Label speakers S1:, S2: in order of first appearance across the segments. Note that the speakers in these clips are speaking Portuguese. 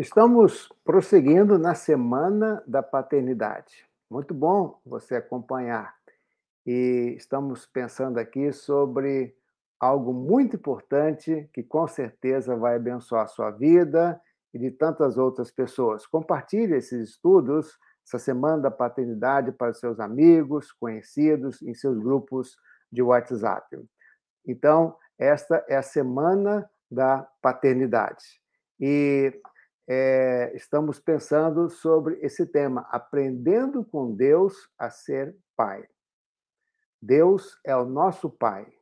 S1: Estamos prosseguindo na Semana da Paternidade. Muito bom você acompanhar. E estamos pensando aqui sobre algo muito importante que com certeza vai abençoar a sua vida e de tantas outras pessoas. Compartilhe esses estudos, essa Semana da Paternidade para seus amigos, conhecidos, em seus grupos de WhatsApp. Então, esta é a Semana da Paternidade. E é, estamos pensando sobre esse tema, aprendendo com Deus a ser pai. Deus é o nosso pai,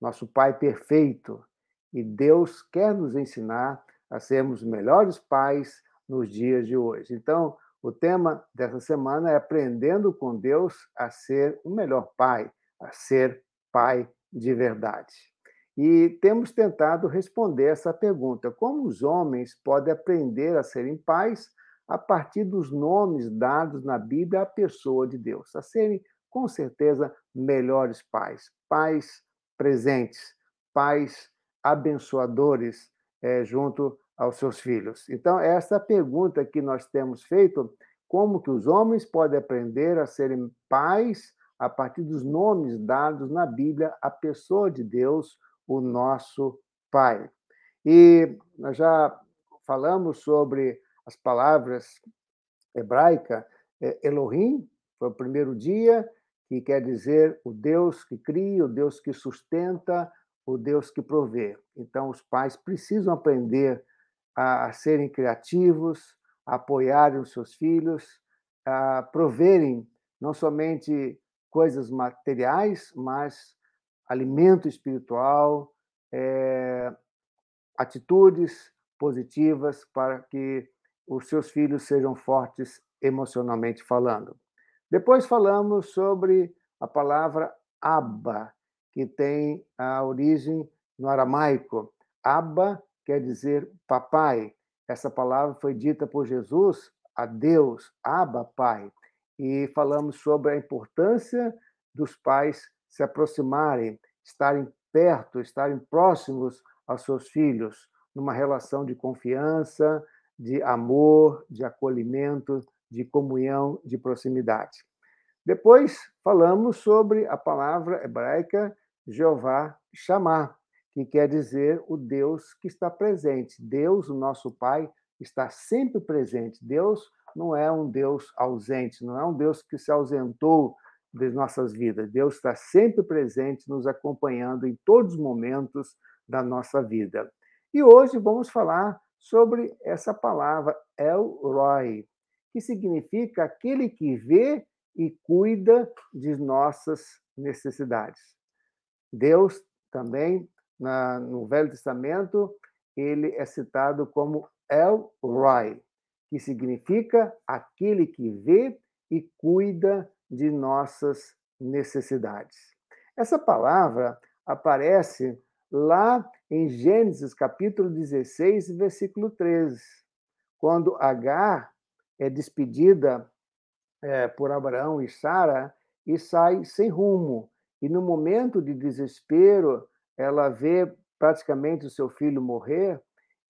S1: nosso pai perfeito, e Deus quer nos ensinar a sermos melhores pais nos dias de hoje. Então, o tema dessa semana é aprendendo com Deus a ser o melhor pai, a ser pai de verdade. E temos tentado responder essa pergunta: como os homens podem aprender a serem pais a partir dos nomes dados na Bíblia à pessoa de Deus, a serem, com certeza, melhores pais, pais presentes, pais abençoadores é, junto aos seus filhos. Então, essa pergunta que nós temos feito: como que os homens podem aprender a serem pais a partir dos nomes dados na Bíblia à pessoa de Deus? O nosso Pai. E nós já falamos sobre as palavras hebraica, é, Elohim, foi o primeiro dia, que quer dizer o Deus que cria, o Deus que sustenta, o Deus que provê. Então, os pais precisam aprender a, serem criativos, a apoiarem os seus filhos, a proverem não somente coisas materiais, mas alimento espiritual, é, atitudes positivas para que os seus filhos sejam fortes emocionalmente falando. Depois falamos sobre a palavra Abba, que tem a origem no aramaico. Abba quer dizer papai. Essa palavra foi dita por Jesus a Deus, Abba, Pai. E falamos sobre a importância dos pais se aproximarem, estarem perto, estarem próximos aos seus filhos, numa relação de confiança, de amor, de acolhimento, de comunhão, de proximidade. Depois falamos sobre a palavra hebraica Jeová chamar, que quer dizer o Deus que está presente. Deus, o nosso Pai, está sempre presente. Deus não é um Deus ausente, não é um Deus que se ausentou das nossas vidas. Deus está sempre presente, nos acompanhando em todos os momentos da nossa vida. E hoje vamos falar sobre essa palavra El Roy, que significa aquele que vê e cuida de nossas necessidades. Deus também, na, no Velho Testamento, ele é citado como El Roy, que significa aquele que vê e cuida de nossas necessidades. Essa palavra aparece lá em Gênesis capítulo 16, versículo 13, quando Agar é despedida é, por Abraão e Sara e sai sem rumo. E no momento de desespero, ela vê praticamente o seu filho morrer,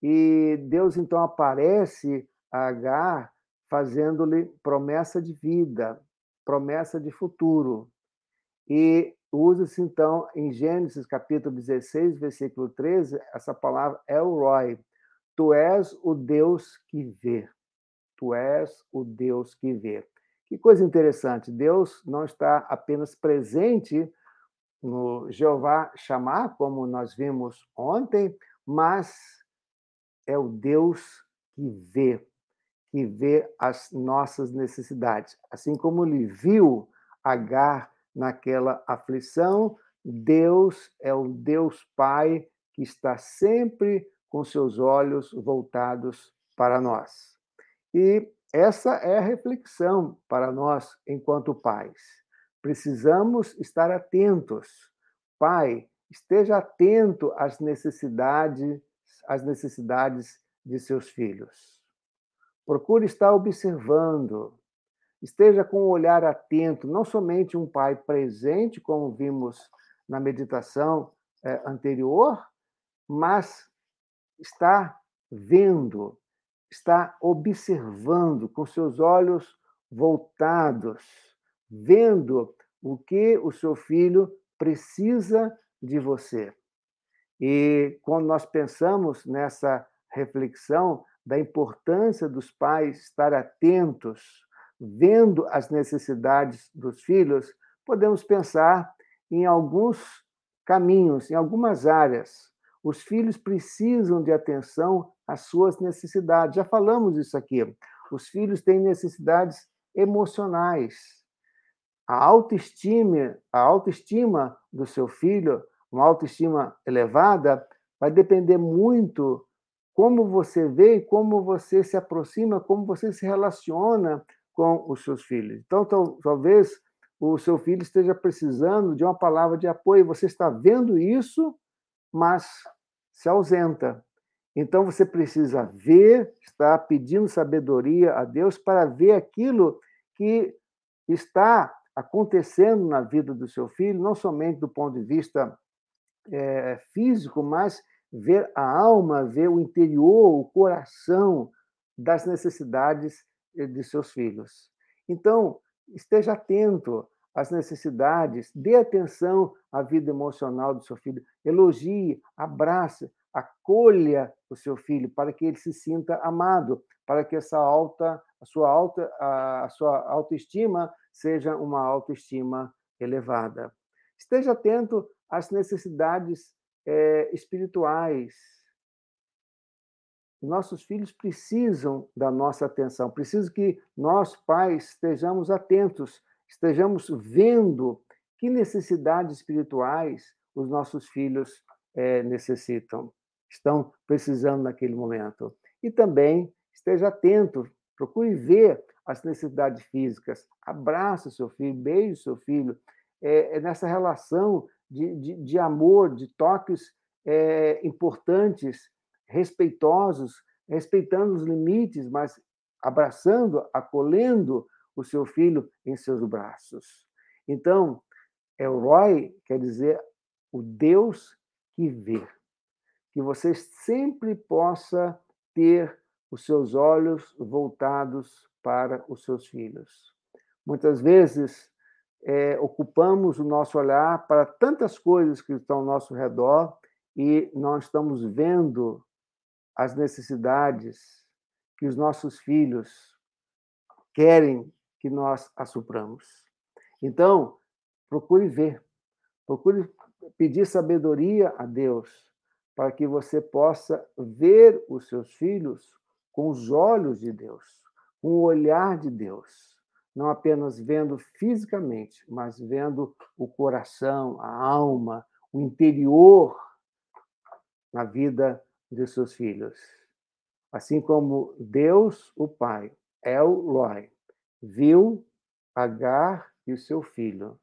S1: e Deus então aparece a Agar fazendo-lhe promessa de vida, promessa de futuro. E usa-se, então, em Gênesis capítulo 16, versículo 13, essa palavra Elroy. Tu és o Deus que vê. Tu és o Deus que vê. Que coisa interessante. Deus não está apenas presente no Jeová chamar, como nós vimos ontem, mas é o Deus que vê que vê as nossas necessidades. Assim como ele viu Agar naquela aflição, Deus é o Deus Pai que está sempre com seus olhos voltados para nós. E essa é a reflexão para nós enquanto pais. Precisamos estar atentos. Pai, esteja atento às necessidades, às necessidades de seus filhos. Procure estar observando. Esteja com um olhar atento, não somente um pai presente, como vimos na meditação é, anterior, mas está vendo, está observando com seus olhos voltados, vendo o que o seu filho precisa de você. E quando nós pensamos nessa reflexão da importância dos pais estar atentos, vendo as necessidades dos filhos, podemos pensar em alguns caminhos, em algumas áreas. Os filhos precisam de atenção às suas necessidades. Já falamos isso aqui. Os filhos têm necessidades emocionais. A autoestima, a autoestima do seu filho, uma autoestima elevada, vai depender muito como você vê e como você se aproxima, como você se relaciona com os seus filhos. Então, talvez o seu filho esteja precisando de uma palavra de apoio, você está vendo isso, mas se ausenta. Então você precisa ver, está pedindo sabedoria a Deus para ver aquilo que está acontecendo na vida do seu filho, não somente do ponto de vista é, físico, mas ver a alma, ver o interior, o coração das necessidades eh, de seus filhos. Então, esteja atento às necessidades, dê atenção à vida emocional do seu filho, elogie, abrace, acolha o seu filho para que ele se sinta amado, para que essa alta, a sua alta, a sua autoestima seja uma autoestima elevada. Esteja atento às necessidades é, espirituais. Nossos filhos precisam da nossa atenção, precisam que nós, pais, estejamos atentos, estejamos vendo que necessidades espirituais os nossos filhos é, necessitam, estão precisando naquele momento. E também esteja atento, procure ver as necessidades físicas, abraça seu filho, beije seu filho, é, é nessa relação de, de, de amor, de toques é, importantes, respeitosos, respeitando os limites, mas abraçando, acolhendo o seu filho em seus braços. Então, Elroy quer dizer o Deus que vê. Que você sempre possa ter os seus olhos voltados para os seus filhos. Muitas vezes é, ocupamos o nosso olhar para tantas coisas que estão ao nosso redor e não estamos vendo as necessidades que os nossos filhos querem que nós assupramos. Então, procure ver, procure pedir sabedoria a Deus para que você possa ver os seus filhos com os olhos de Deus, com o olhar de Deus não apenas vendo fisicamente, mas vendo o coração, a alma, o interior na vida de seus filhos. Assim como Deus, o Pai, El Loi, viu Agar e o seu filho.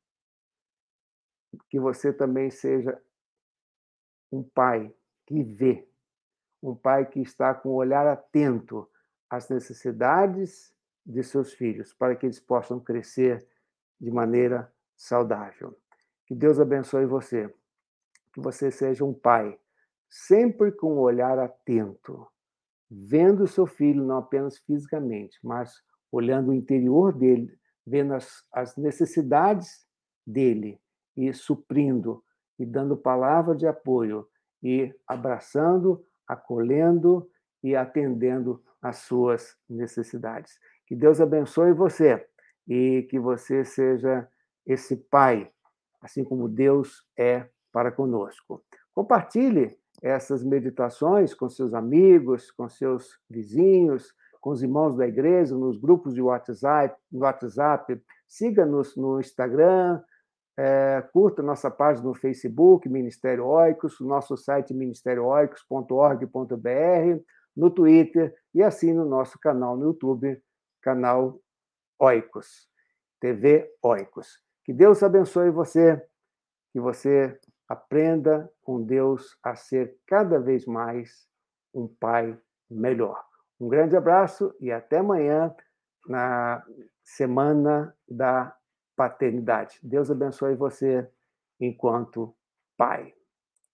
S1: Que você também seja um pai que vê, um pai que está com o olhar atento às necessidades de seus filhos, para que eles possam crescer de maneira saudável. Que Deus abençoe você. Que você seja um pai, sempre com um olhar atento, vendo o seu filho não apenas fisicamente, mas olhando o interior dele, vendo as, as necessidades dele e suprindo e dando palavra de apoio e abraçando, acolhendo e atendendo às suas necessidades. Que Deus abençoe você e que você seja esse pai, assim como Deus é para conosco. Compartilhe essas meditações com seus amigos, com seus vizinhos, com os irmãos da igreja, nos grupos de WhatsApp, WhatsApp. Siga-nos no Instagram, é, curta nossa página no Facebook, Ministério Oicos, nosso site ministérioicos.org.br, no Twitter e assim no nosso canal no YouTube, canal Oicos, TV Oicos. Que Deus abençoe você, que você aprenda com Deus a ser cada vez mais um pai melhor. Um grande abraço e até amanhã na semana da paternidade. Deus abençoe você enquanto pai.